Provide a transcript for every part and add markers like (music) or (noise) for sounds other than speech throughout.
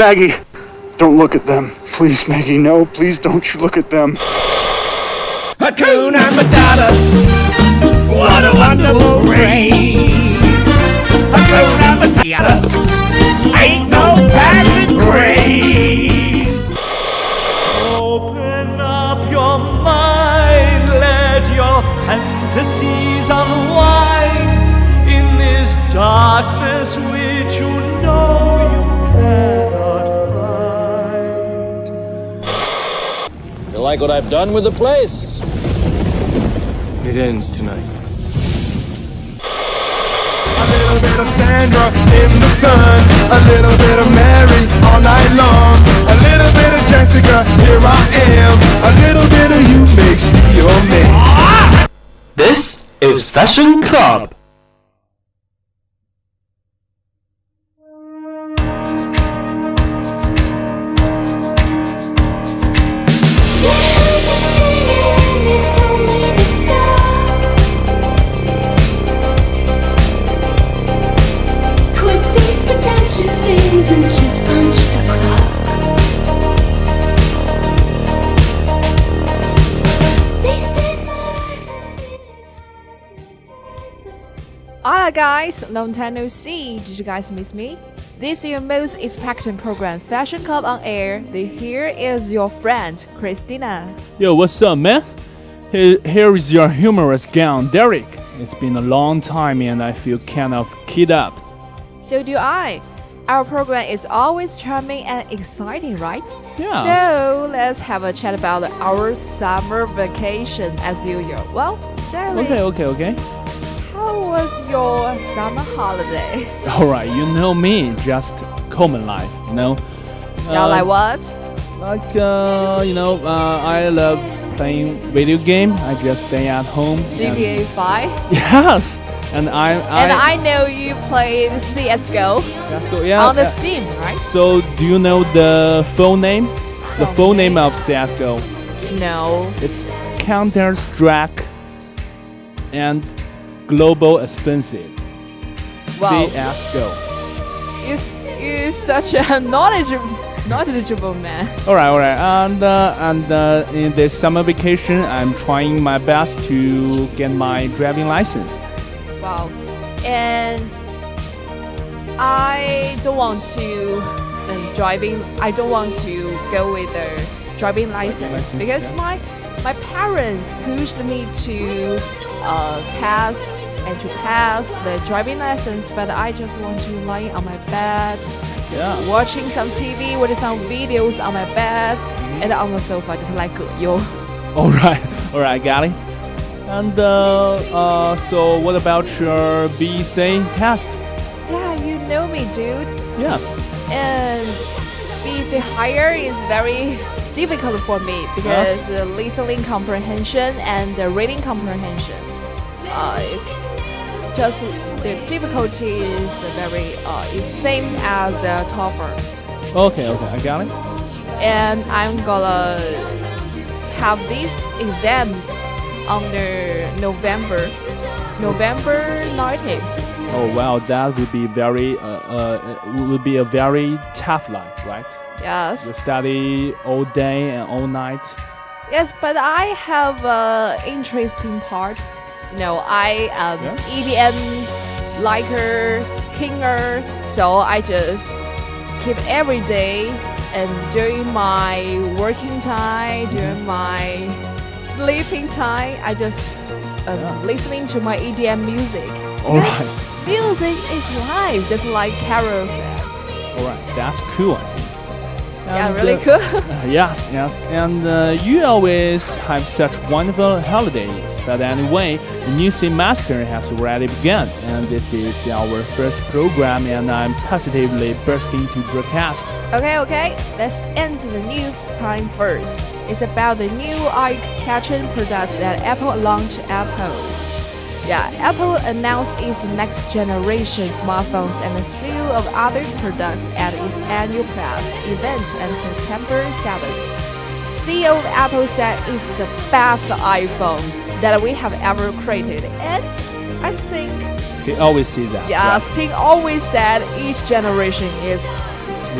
Maggie, don't look at them. Please, Maggie, no. Please don't you look at them. Hakuna Matata. What a wonderful rain. Hakuna Matata. Ain't no passing grave. Like what I've done with the place? It ends tonight. A little bit of Sandra in the sun, a little bit of Mary all night long, a little bit of Jessica, here I am, a little bit of you makes me your man. This is Fashion Club. Hola guys, long time no see. Did you guys miss me? This is your most expected program, Fashion Club on Air. The here is your friend, Christina. Yo, what's up, man? Here, here is your humorous gown, Derek. It's been a long time and I feel kind of keyed up. So do I. Our program is always charming and exciting, right? Yeah. So let's have a chat about our summer vacation as usual. Well, Derek, Okay, okay, okay. How was your summer holiday? (laughs) Alright, you know me, just common life, you know? Y'all like what? Like, uh, you know, uh, I love playing video game. I just stay at home. GTA 5? (laughs) Yes! And I, I, And I know you played CSGO CS:GO, yeah, on the uh, Steam, right? So, do you know the full name? The full name of CSGO. No. It's Counter Strike and Global Offensive. Wow. CSGO. You, s- you such a (laughs) knowledgeable, knowledgeable man. Alright, alright. And uh, and uh, in this summer vacation, I'm trying my best to get my driving license. Wow. And I don't want to um, driving. I don't want to go with the driving license License, because yeah. my my parents pushed me to uh, test and to pass the driving lessons, but I just want to lie on my bed, just Yeah. watching some TV with some videos on my bed Mm-hmm. and on the sofa, just like you. (laughs) Alright, alright, got it. And uh, uh, so what about your BC test? Yeah, you know me, dude. Yes. and BC higher is very difficult for me because the listening comprehension and the reading comprehension uh, is just the difficulty is very uh, is same as the TOEFL Okay, okay, I got it. and I'm gonna have these exams under November November 19th Oh wow, that would be very uh, uh would be a very tough life, right? yes You study all day and all night. Yes, but I have a interesting part. Know, I am EDM liker, kinger, so I just keep every day and during my working time, during my sleeping time, I just um, Yeah. listening to my EDM music. All right. Music is life, just like Carol said. All right, that's cool. Yeah, really uh, cool. (laughs) uh, yes, yes, and uh, you always have such wonderful holidays. But anyway, the new semester has already begun, and this is our first program, and I'm positively bursting to broadcast. Okay, okay, let's end the news time first. It's about the new eye-catching products that Apple launched Apple. Yeah, Apple announced its next generation smartphones and a slew of other products at its annual press event on September 7th. CEO of Apple said it's the best iPhone that we have ever created, and I think He always says that. Yes, Tim always said each generation is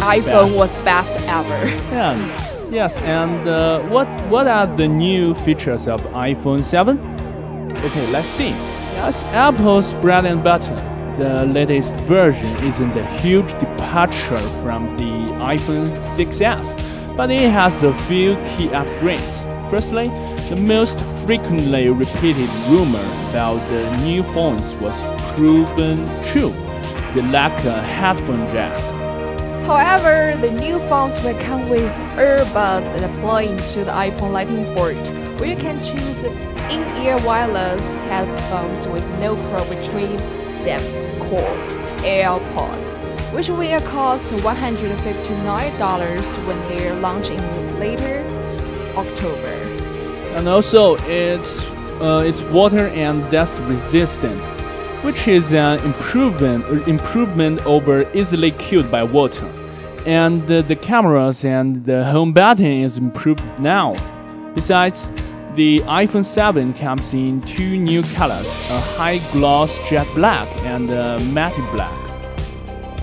iPhone best. was best ever. Yes, and uh, what what are the new features of iPhone 7? Okay, let's see. As Apple's bread and butter, the latest version isn't a huge departure from the iPhone 6s, but it has a few key upgrades. Firstly, the most frequently repeated rumor about the new phones was proven true. They lack a headphone jack. However, the new phones will come with earbuds that plug into the iPhone Lightning port, where you can choose in-ear wireless headphones with no cord between them called AirPods, which will cost $159 when they're launching later October. and also it's uh, it's water and dust resistant, which is an improvement improvement over easily killed by water. And the, the cameras and the home button is improved now. Besides, the iPhone 7 comes in two new colors: a high gloss jet black and a matte black.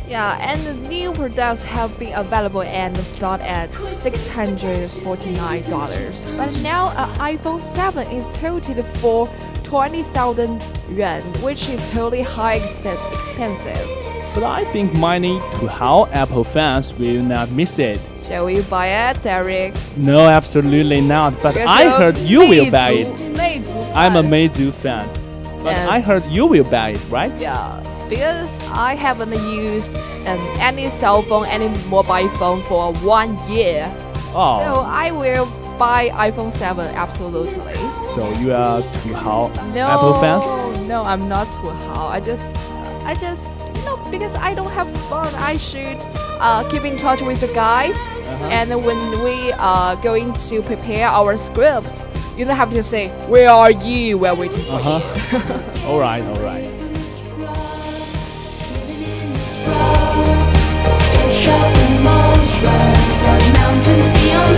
Yeah, and the new products have been available and start at $649. But now an iPhone 7 is touted for 20,000 yuan, which is totally high expensive. But I think money to how Apple fans will not miss it. Shall we buy it, Derek? No, absolutely not. But Because I you're heard you will buy it. I'm a. Meizu fan. But I heard you will buy it, right? Yes, because I haven't used um, any cell phone, any mobile phone for one year. Oh, So I will buy iPhone 7 absolutely. so you are to how No, Apple fans? No, I'm not too how. I just, I just, because I don't have fun. I should uh, keep in touch with the guys, Uh-huh. and when we are going to prepare our script, you don't have to say, "Where are you?" We're waiting for Uh-huh. you. (laughs) all right, all right. Shopping malls rise like mountains beyond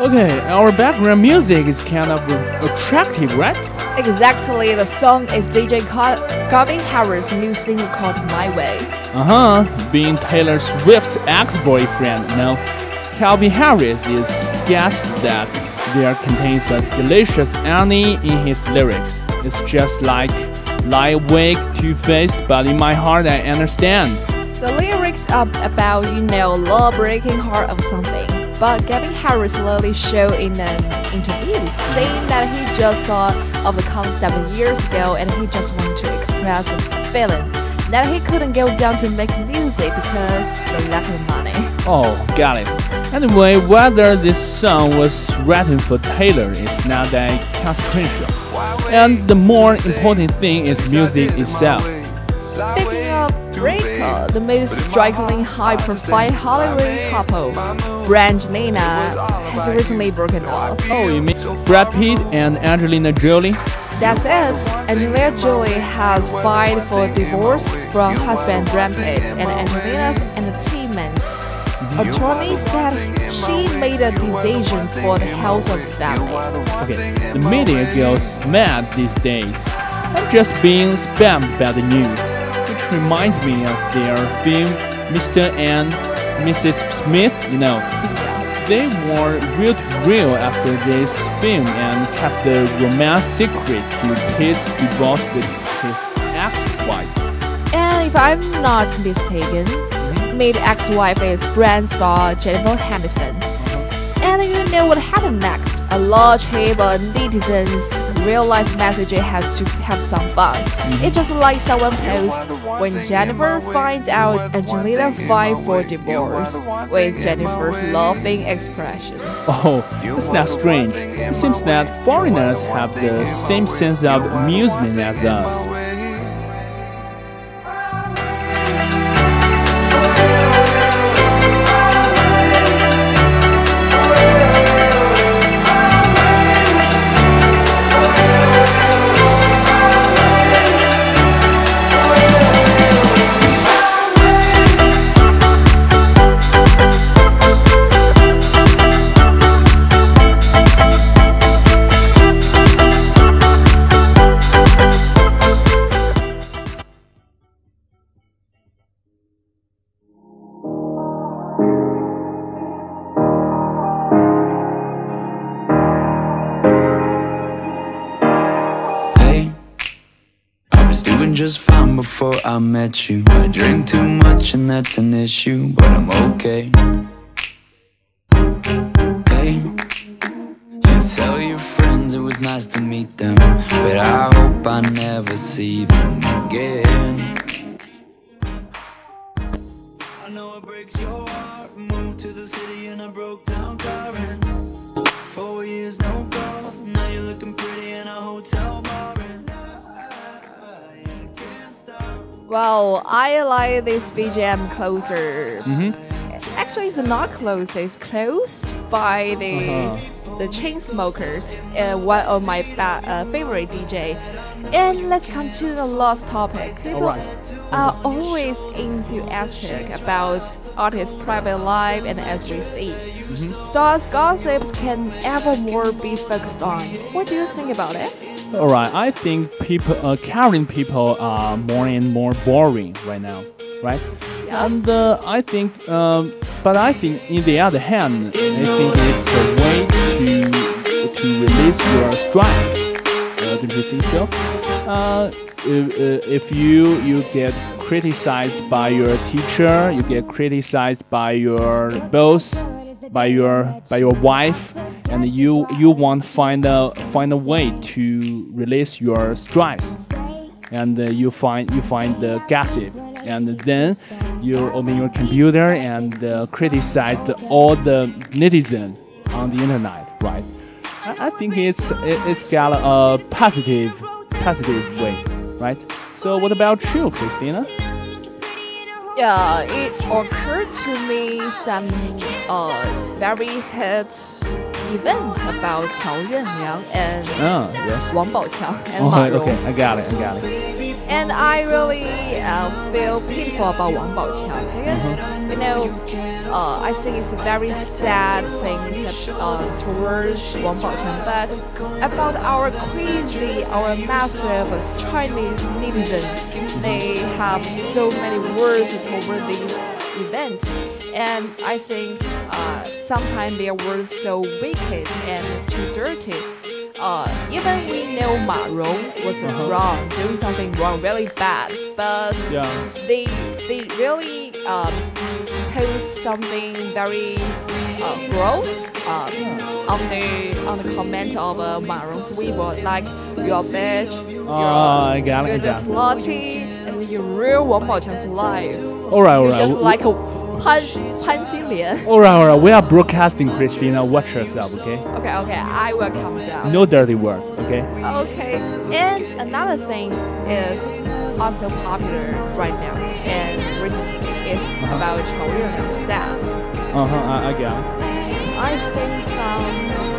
Okay, our background music is kind of attractive, right? Exactly, the song is DJ Calvin Harris' new single called "My Way." Uh huh. Being Taylor Swift's ex-boyfriend, now Calvin Harris is guessed that there contains a delicious irony in his lyrics. It's just like lie awake, two-faced, but in my heart I understand. The lyrics are about, you know, law-breaking heart of something. But Calvin Harris literally showed in an interview saying that he just saw of the concert seven years ago and he just wanted to express a feeling that he couldn't go down to make music because the lack of money. Oh, got it. Anyway, whether this song was written for Taylor is not that consequential. And the more important thing is music itself. Speaking of uh, the most strikingly high-profile Hollywood couple, Brangelina, has recently broken up. Oh, you mean Brad Pitt and Angelina Jolie? That's it. Angelina Jolie has filed for divorce from husband Brad Pitt, and Angelina's entertainment attorney said she made a decision for the health of the family. Okay, the media goes mad these days. I'm just being spammed by the news, reminds me of their film Mr. and Mrs. Smith, you know. They were real to real after this film and kept the romance secret to Pitt's divorce with his ex-wife. And if I'm not mistaken, made ex-wife is brand star Jennifer Aniston. Uh-huh. And you know what happened next? A large heap of netizens realized message had to have some fun. It's just like someone post when Jennifer finds out Angelina filed for divorce with Jennifer's laughing expression. Oh, that's not strange. It seems that foreigners have the same sense of amusement as us. That's an issue, but I'm okay. Hey, you tell your friends it was nice to meet them, but I hope I never see them again. I know it breaks your Well, I like this BGM closer. Mm-hmm. Actually, it's not close. It's close by the Uh-huh. the Chainsmokers, uh, one of my uh, favorite DJ. And let's come to the last topic. People Alright. are always enthusiastic about artists' private life, and as we see, stars' gossips can ever more be focused on. What do you think about it? Alright, I think people, uh, caring people are more and more boring right now, right? Yes. And uh, I think, um, but I think in the other hand, I think it's a way to to release your stress. Uh, don't you think so? Uh, if, uh, if you you get criticized by your teacher, you get criticized by your boss, by your by your wife, and you you want find a find a way to release your stress, and uh, you find you find the gossip, and then you open your computer and uh, criticize the, all the netizen on the internet, right? I, I think it's it, it's got a positive positive way, right? So what about you, Christina? Yeah, it occurred to me some uh very hit event about Qiao Renliang and Ah, yes. Wang Baoqiang and Oh, Rong. okay, I got it, I got it. And I really uh, feel pitiful about Wang Baoqiang because you know, uh, I think it's a very sad thing uh, towards Wang Baoqiang, but about our crazy, our massive Chinese netizen, they have so many words toward this event, and I think uh, sometimes their words so wicked and too dirty. Uh, even we know Ma Rong was wrong, doing something wrong, really bad, but Yeah. they they really um, post something very uh, gross um, on the on the comment of uh, Ma Rong's Weibo, like you're a bitch, you're, I got you're just slutty, and you ruin Wang Baoqiang's life. Alright, You're alright. just like a Pan Pan Jinlian. Alright, alright. We are broadcasting, Christina. Watch yourself, okay? Okay, okay, I will calm down. No dirty words, okay? Okay, and another thing is also popular right now and written it about Chao Yuan's death. Uh huh. I, I get. I think some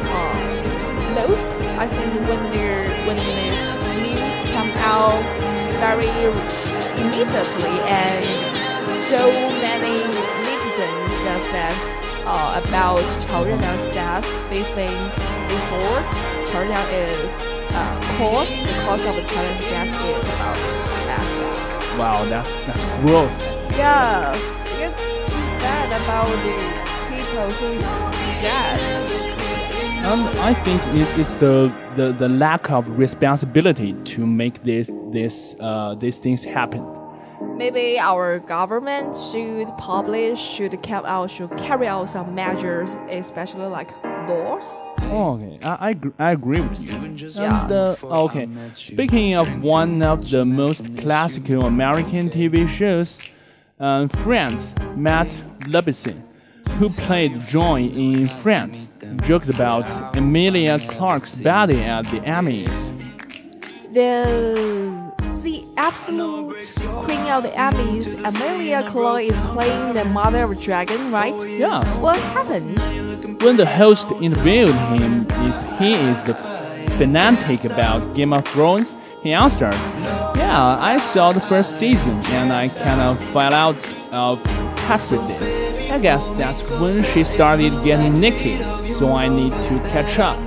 uh, most. I think when their when the news come out very immediately and so many netizens that said uh, about Chao Yuan's death, they think this word Chao Yuan is uh, cause the cause of Chao Yuan's death is about. Wow, that's that's gross. Yes, it's too bad about the people who died. And I think it, it's the, the, the lack of responsibility to make this this uh, these things happen. Maybe our government should publish, should out, should carry out some measures, especially like laws. Oh, okay, I, I, I agree with you. Yeah. And, uh, okay, speaking of one of the most classical American TV shows, uh, Friends, Matt Lubison, who played Joey in Friends, joked about Emilia Clarke's body at the Emmys. The the absolute queen of the Emmys, Emilia Clarke, is playing the mother of a dragon, right? Yeah. What happened? When the host interviewed him if he is the fanatic about Game of Thrones, he answered, "Yeah, I saw the first season and I kind of fell out of it. I guess that's when she started getting naked, so I need to catch up."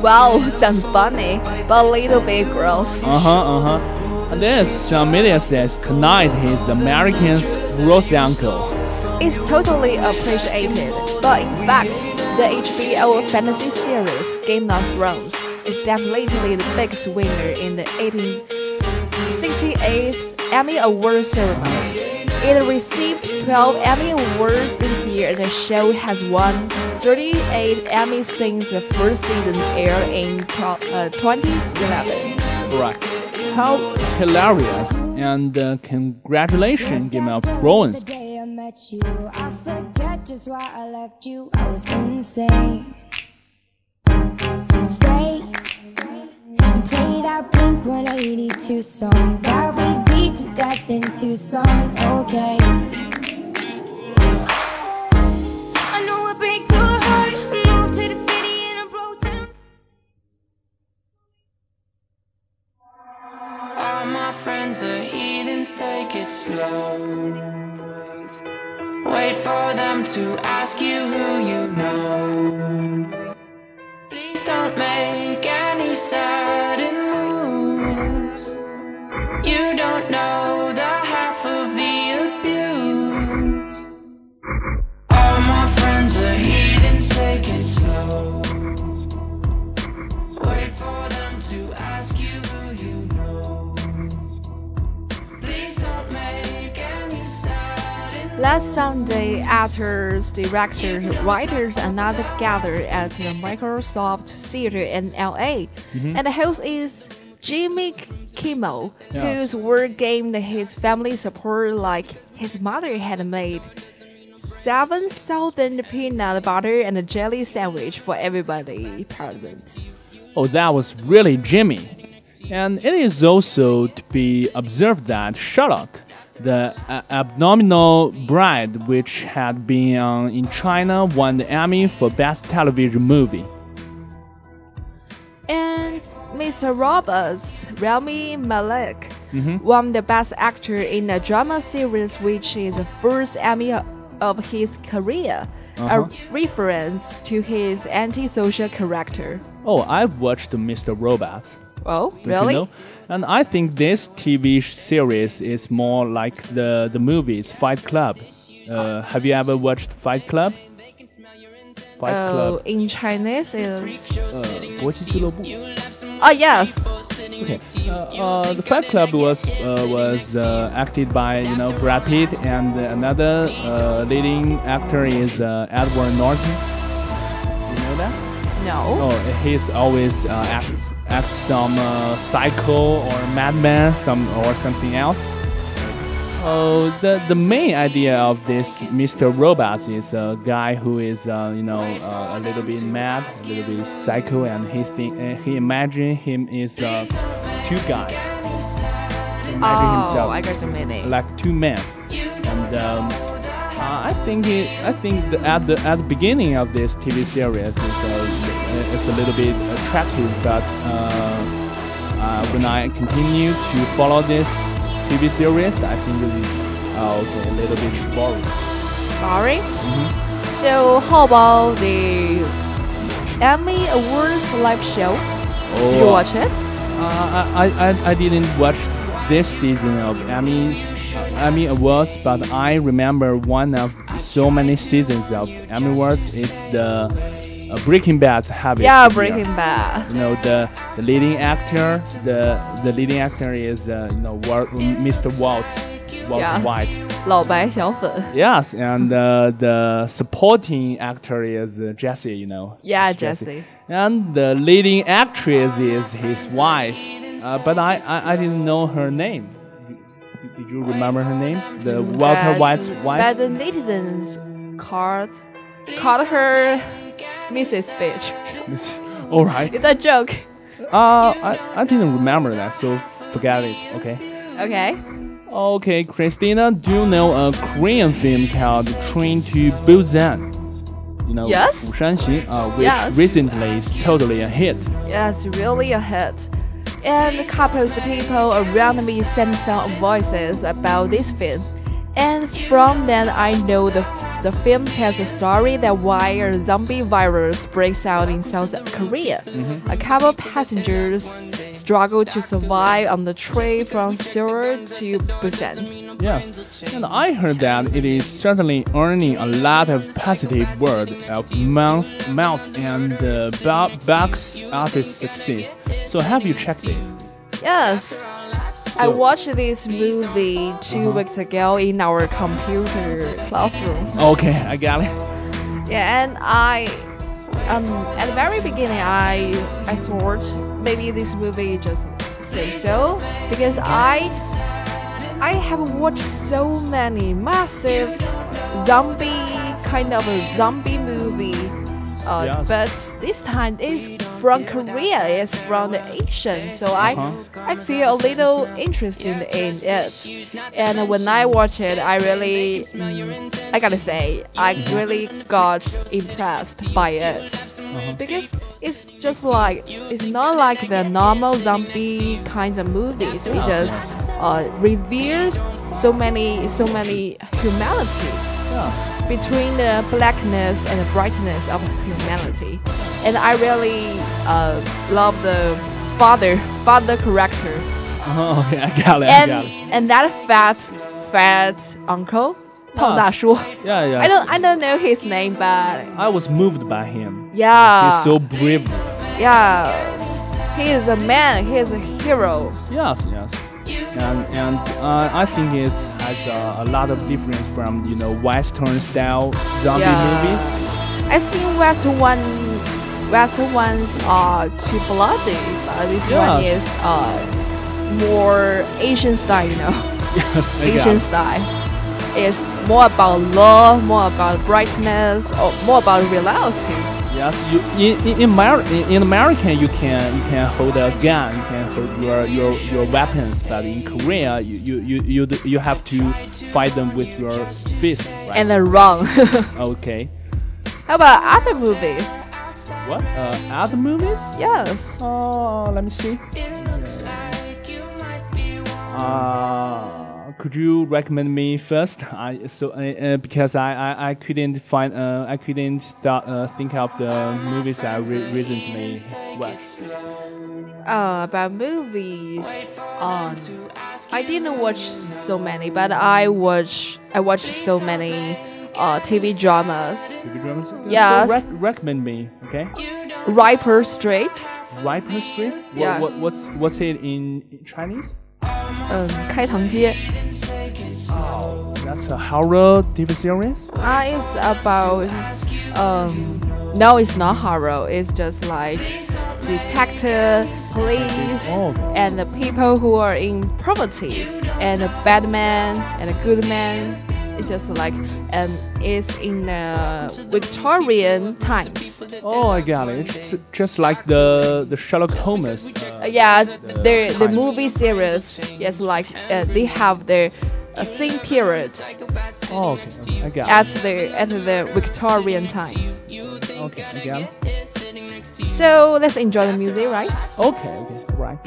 Wow, (laughs) sounds funny, but a little bit gross. Uh huh, uh huh. This Emilia says tonight he's American's gross uncle. It's totally appreciated, but in fact, the HBO fantasy series Game of Thrones is definitely the biggest winner in the 1868th Emmy Award ceremony. It received 12 Emmy Awards this year, and the show has won 38 Emmys since the first season aired in uh, 2011. Right. How hilarious and uh, congratulations, Game of Thrones. Just why I left you. I was insane. Stay and play that Blink 182 song that we beat to death in Tucson. Okay. I know it breaks your heart. To the city and I broke down. All my friends are heathens, take it slow. To ask you Last Sunday, actors, directors, writers, and others gathered at the Microsoft Theater in LA. Mhm. And the host is Jimmy Kimmel, Yeah. whose word gained his family support like his mother had made 7,000 peanut butter and a jelly sandwich for everybody present. Oh, that was really Jimmy. And it is also to be observed that Sherlock, the uh, abominable bride, which had been on in China, won the Emmy for Best Television Movie. And Mr. Robot's, Rami Malek, Mhm. won the Best Actor in a Drama Series, which is the first Emmy of his career, Uh-huh. a reference to his antisocial character. Oh, I've watched Mr. Robot. Oh, Don't you really? know? And I think this TV series is more like the, the movies Fight Club. Uh, have you ever watched Fight Club? Fight uh, Club. In Chinese is. Uh, oh, yes. Okay. Uh, uh, the Fight Club was uh, was uh, acted by you know Brad Pitt and another uh, leading actor is uh, Edward Norton. You know that? no. Oh, he's always uh, acts acts some uh, psycho or madman, some or something else. Oh, the the main idea of this Mr. Robot is a guy who is uh, you know uh, a little bit mad, a little bit psycho, and he think uh, he imagine him is a cute guy. Maggie Oh, himself. I got your meaning. Like two men, and um, uh, I think it, I think the, at the at the beginning of this TV series, it's a, it's a little bit attractive, but uh, uh, when I continue to follow this TV series, I think it is uh, okay, a little bit boring. Boring? Mm-hmm. So how about the Emmy Awards live show? Did you Oh, watch it? Uh, I, I, I didn't watch this season of Emmy Emmy Awards, but I remember one of so many seasons of Emmy Awards. It's the uh, Breaking Bad habit. Yeah, Breaking Bad. You know the the leading actor. The the leading actor is uh, you know Wal- Mr. Walt Walt Yeah. White. 老白小粉。 Yes, and uh, the supporting actor is uh, Jesse. You know. Yeah, It's Jesse. And the leading actress is his wife, uh, but I, I, I didn't know her name. Did- Did you remember her name? The Walter But- White's wife. But the netizens called called her Mrs. Bitch. Mrs. All right. It's a joke. Uh, I, I didn't remember that, so forget it, okay? Okay. Okay, Christina, do you know a Korean film called Train to Busan? You know, yes. Wushanxi, uh, which yes. recently is totally a hit. Yes, really a hit. And couples of people around me sent some voices about this film. And from then, I know the the film tells a story that why a zombie virus breaks out in South Korea. A couple passengers struggle to survive on the train from Seoul to Busan. Yes, and I heard that it is certainly earning a lot of positive word of mouth, mouth and uh, box office success. So have you checked it? Yes. I watched this movie 2 Uh-huh. weeks ago in our computer classroom. Okay, I got it. Yeah, and I, um, at the very beginning, I I thought maybe this movie just so-so because I I have watched so many massive zombie kind of a zombie movie. Uh, Yes. But this time it's from Korea, it's from the Asian, so I Uh-huh. I feel a little interested in it. And when I watch it, I really, I gotta say, I really got impressed by it because it's just like it's not like the normal zombie kinds of movies. It just uh, reveals so many, so many humanity between the blackness and the brightness of humanity. And I really uh, love the father (laughs) father character. (laughs) Oh yeah, I got it. And, got it. and that fat fat uncle. (laughs) Yeah, yeah. I don't, I don't know his name, but I was moved by him. Yeah, he's so brave. Yeah, he is a man. He is a hero. Yes, yes. And and uh, I think it has uh, a lot of difference from you know Western style zombie Yeah. movies. I think Western one Western ones are too bloody but this one is uh more Asian style you know (laughs) Yes, Asian it. style it's more about love more about brightness or more about reality Yes, you in in in, in in America you can you can hold a gun, you can hold your your, your weapons, but in Korea you you, you, you you have to fight them with your fist. Right? and then wrong (laughs) okay. How about other movies? What? Uh, other movies? Yes. Oh, let me see. Uh, could you recommend me first? I so uh, uh, because I, I, I couldn't find uh, I couldn't start, uh, think of the movies I re recently watched. Uh, about movies, um, I didn't watch so many, but I watch I watched so many uh, TV dramas. TV dramas? yeah. So rec recommend me, okay? Ripper Street. Ripper Street. Yeah. What, what's what's it in Chinese? Um, 嗯，开膛街。That's a horror TV series. Uh, it's about um no it's not horror it's just like detective police Oh. and the people who are in poverty and a bad man and a good man It's just like and it's in the Victorian times. Oh, I got it. It's just like the the Sherlock Holmes. Uh, yeah, the the movie series. Yes, like uh, they have the uh, same period Oh, okay. I got at the at the Victorian times. Okay, I got it. So let's enjoy the music, right? Okay, okay, right.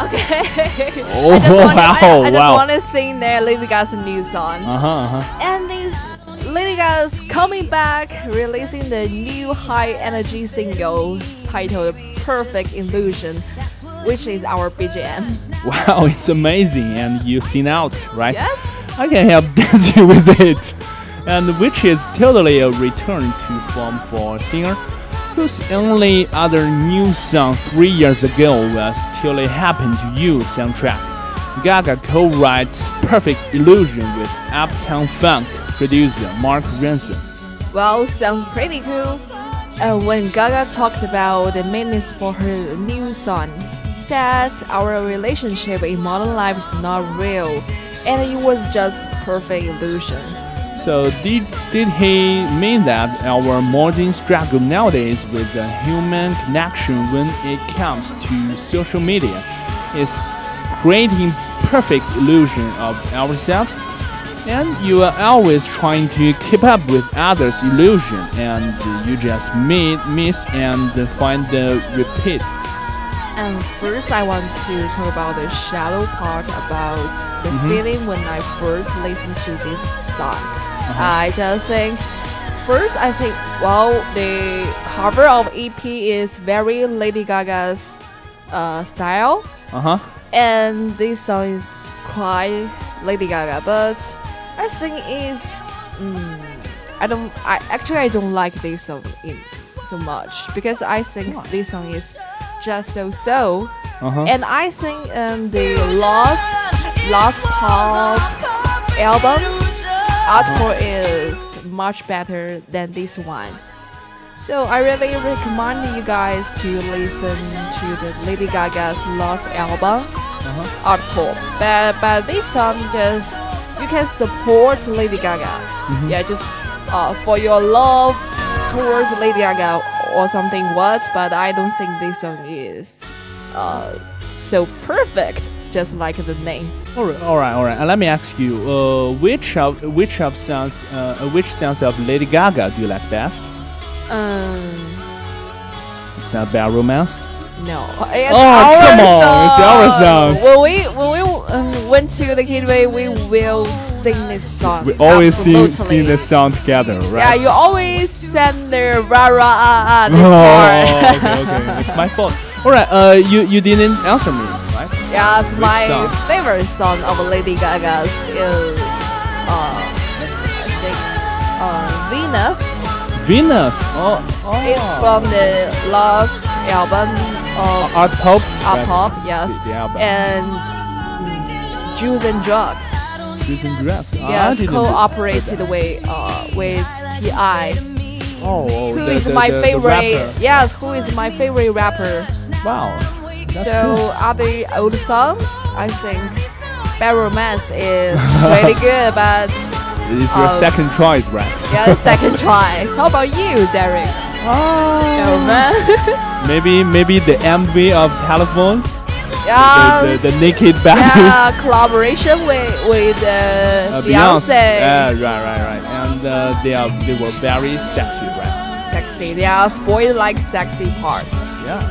Okay. Oh, (laughs) I just want, wow, I, I just wow. want to sing the Lady Gaga's new song. Uh huh, uh huh. And these Lady Gaga's coming back, releasing the new high energy single titled Perfect Illusion, which is our BGM. Wow, it's amazing, and you sing out, right? Yes. I can help (laughs) dancing with it, and which is totally a return to form for a singer whose only other new song three years ago was "Till It Happened to You" soundtrack. Gaga co-writes "Perfect Illusion" with Uptown Funk producer Mark Ronson. Well, sounds pretty cool. Uh, when Gaga talked about the meanings for her new song, said our relationship in modern life is not real, and it was just perfect illusion. So did did he mean that our modern struggle nowadays with the human connection when it comes to social media is creating perfect illusion of ourselves? And you are always trying to keep up with others' illusion, and you just meet, miss, and find the repeat. And first, I want to talk about the shallow part about the Mhm. feeling when I first listened to this song. I just think, first, I think, well, the cover of EP is very Lady Gaga's uh, style, Uh huh. and this song is quite Lady Gaga, but I think it's. mm, I don't, I actually I don't like this song in so much because I think this song is just so so. Uh-huh. And I think um, the last Art Pop album Hardcore is much better than this one. So I really recommend you guys to listen to the Lady Gaga's last album Hardcore. But but this song just you can support Lady Gaga. Mhm. Yeah, just uh, for your love towards Lady Gaga or something what, but I don't think this song is uh, so perfect, just like the name. All right, all right, all right. Uh, let me ask you, uh, which of which of sounds, uh, uh, which sounds of Lady Gaga do you like best? Um, It's not Bad Romance. no, it's Oh, our come on, song. it's our songs. When we when we um, went to the Kidway, we will sing this song. We always sing, sing the song together, right? Yeah, you always send the rah rah ah ah this (laughs) oh, part. okay, okay. It's my fault. All right, uh, you you didn't answer me? Yes, Which my song? favorite song of Lady Gaga's is uh, I think uh, Venus. Venus. Oh, oh. It's from the last album of Art Pop. Art Pop, yes, The, the album. and mm, Jewels n' Drugs. Jewels n' Drugs. Ah, Yes, didn't cooperated with uh, with Ti. Oh, oh, Who the- is my favorite? yes, who is my favorite rapper? Wow. That's so cool. other old songs, I think Bad Romance is pretty (laughs) good, but It's your um, second choice, right? yeah, the second (laughs) choice. How about you, Derek? Oh man. (laughs) Maybe maybe the MV of Telephone. yeah. The, the, the naked baby. yeah, collaboration with with uh, Uh, Beyonce. Yeah, right, right, right. And uh, they are they were very sexy, right? Sexy. They are spoiled like sexy part. Yeah.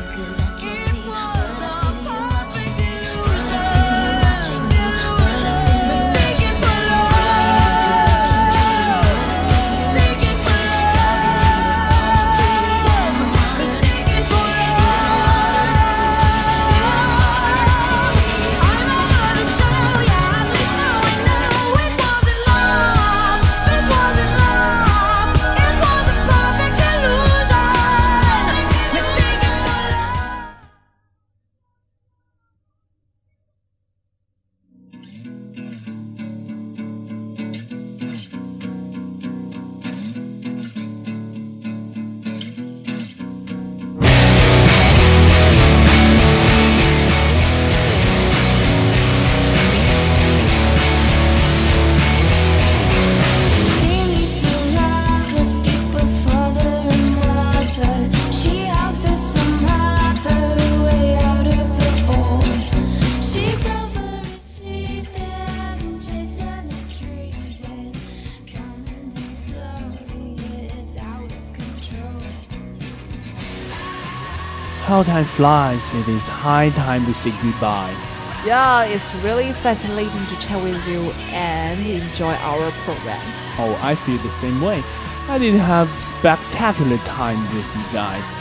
How time flies, it is high time we say goodbye. Yeah, it's really fascinating to chat with you and enjoy our program. Oh, I feel the same way. I did have spectacular time with you guys.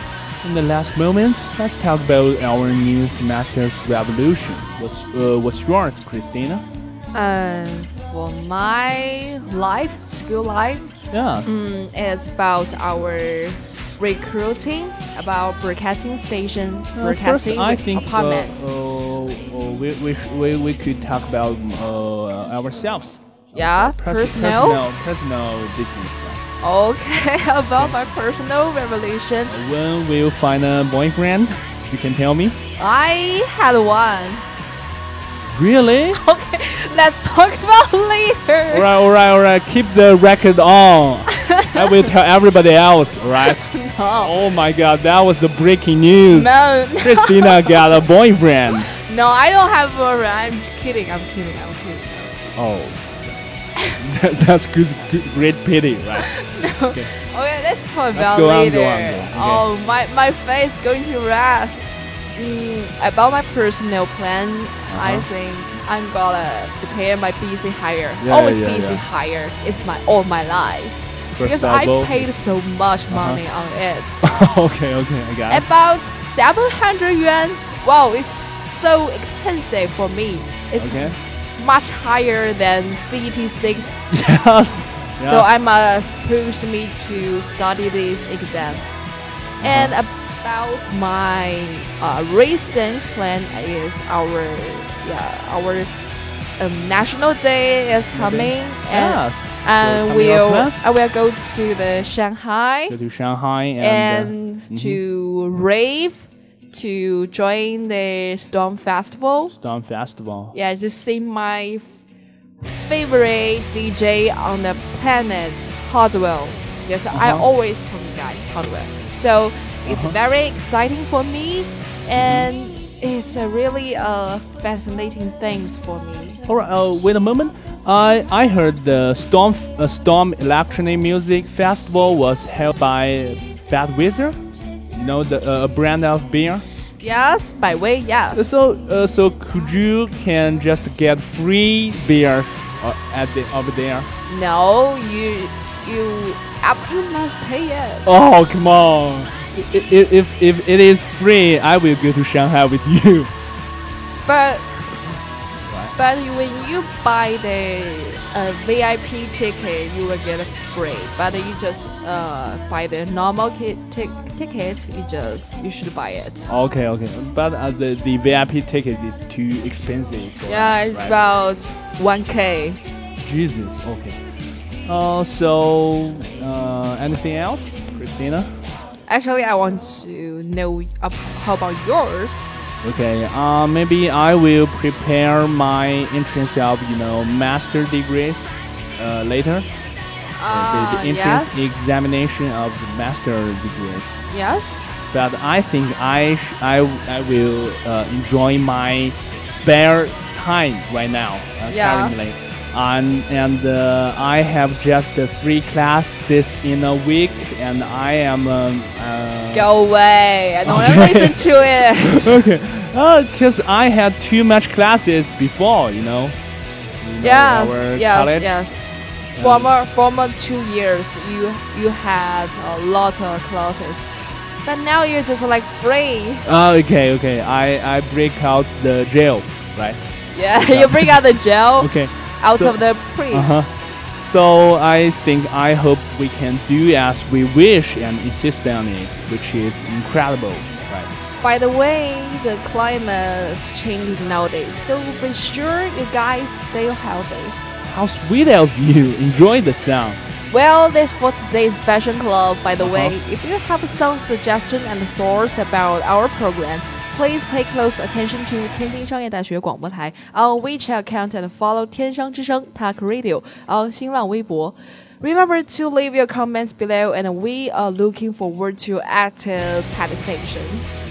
In the last moments, let's talk about our new semester's revolution. What's uh, what's yours, Christina? Um, for my life, school life, Yes. mm, it's about our recruiting, about broadcasting station, Uh, first, I think apartment. uh, uh, we, we, we, we could talk about uh, ourselves. Yeah, Pers- personal? personal, personal business. Okay, (laughs) about my personal revelation, When will you find a boyfriend? You can tell me. I had one. Really? (laughs) Okay, let's talk about later. Alright, alright, alright. Keep the record on. (laughs) I will tell everybody else, alright? (laughs) No. Oh my god, that was the breaking news. No, no. Christina got a boyfriend. No, I don't have a. I'm kidding. I'm kidding. I'm kidding. Oh. That- That's good, good, great pity, right? Okay. Okay, let's talk Let's about go on, later. go on, go on. Okay. Oh, my my face going to wrath. Mm, about my personal plan, I Uh-huh. think I'm gonna prepare my BEC higher. Yeah, Always yeah, BEC yeah. higher. It's my all my life First because I paid so much Uh-huh. money on it. (laughs) okay, okay, I got it. About seven hundred yuan. Wow, it's so expensive for me. It's Okay. much higher than CT6 (laughs) Yes. so. I must push me to study this exam. And Uh-huh. About my uh, recent plan is our yeah our um, national day is coming and Yes. And we'll. I will go to the Shanghai Go to Shanghai and, and uh, to rave to join the Storm Festival. Storm Festival. Yeah, just see my favorite DJ on the planet, Hardwell. Yes, I Uh-huh. always tell you guys Hardwell. So it's Uh-huh. very exciting for me, and it's a really uh, fascinating thing for me. Alright, uh, wait a moment. I I heard the Storm uh, Storm Electronic Music Festival was held by Budweiser. You know the uh, a brand of beer. Yes, by way, yes. So uh, so could you can just get free beers uh, at the over there? no, you you up, you must pay it. Oh come on! I- i- If if it is free, I will go to Shanghai with you. But but when you buy the uh, VIP ticket, you will get it free. But you just uh, buy the normal ticket, you just you should buy it. Okay, okay. But uh, the the VIP ticket is too expensive. for Yeah, us, it's right? about one k. Jesus. Okay. Uh, so uh, anything else, Christina? Actually, I want to know ab- how about yours. Okay. Uh, maybe I will prepare my entrance of you know master degrees uh, later. Ah, the, the entrance yes. examination of the master degrees. Yes. But I think I sh- I I will uh, enjoy my spare time right now uh, Yeah. currently. And, and uh, I have just uh, three classes in a week, and I am um, uh, Go away. I don't want to Okay. listen to it. (laughs) okay. Because I had too much classes before, you know. You yes, yes, college. yes. Former former two years, you you had a lot of classes, but now you're just like free. Oh, okay, okay. I I break out the jail, right? Yeah, (laughs) you bring out the jail. Okay. Out so- of the priest. Uh-huh. So I think I hope we can do as we wish and insist on it, which is incredible, right? By the way, the climate's changing nowadays, so be sure you guys stay healthy. How sweet of you! Enjoy the sound. Well, that's for today's fashion club. By the Uh-huh. way, if you have some suggestion and source about our program, please pay close attention to 天津商业大学广播台 our WeChat account and follow 天商之声 Talk Radio our 新浪微博。Remember to leave your comments below, and we are looking forward to active participation.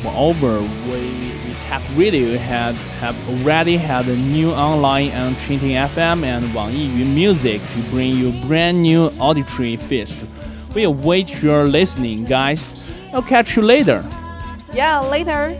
Moreover, we, we Tap Radio had have already had a new online on Trinity FM and 网易云 Music to bring you brand new auditory feast. We await your listening, guys. I'll catch you later. Yeah, later.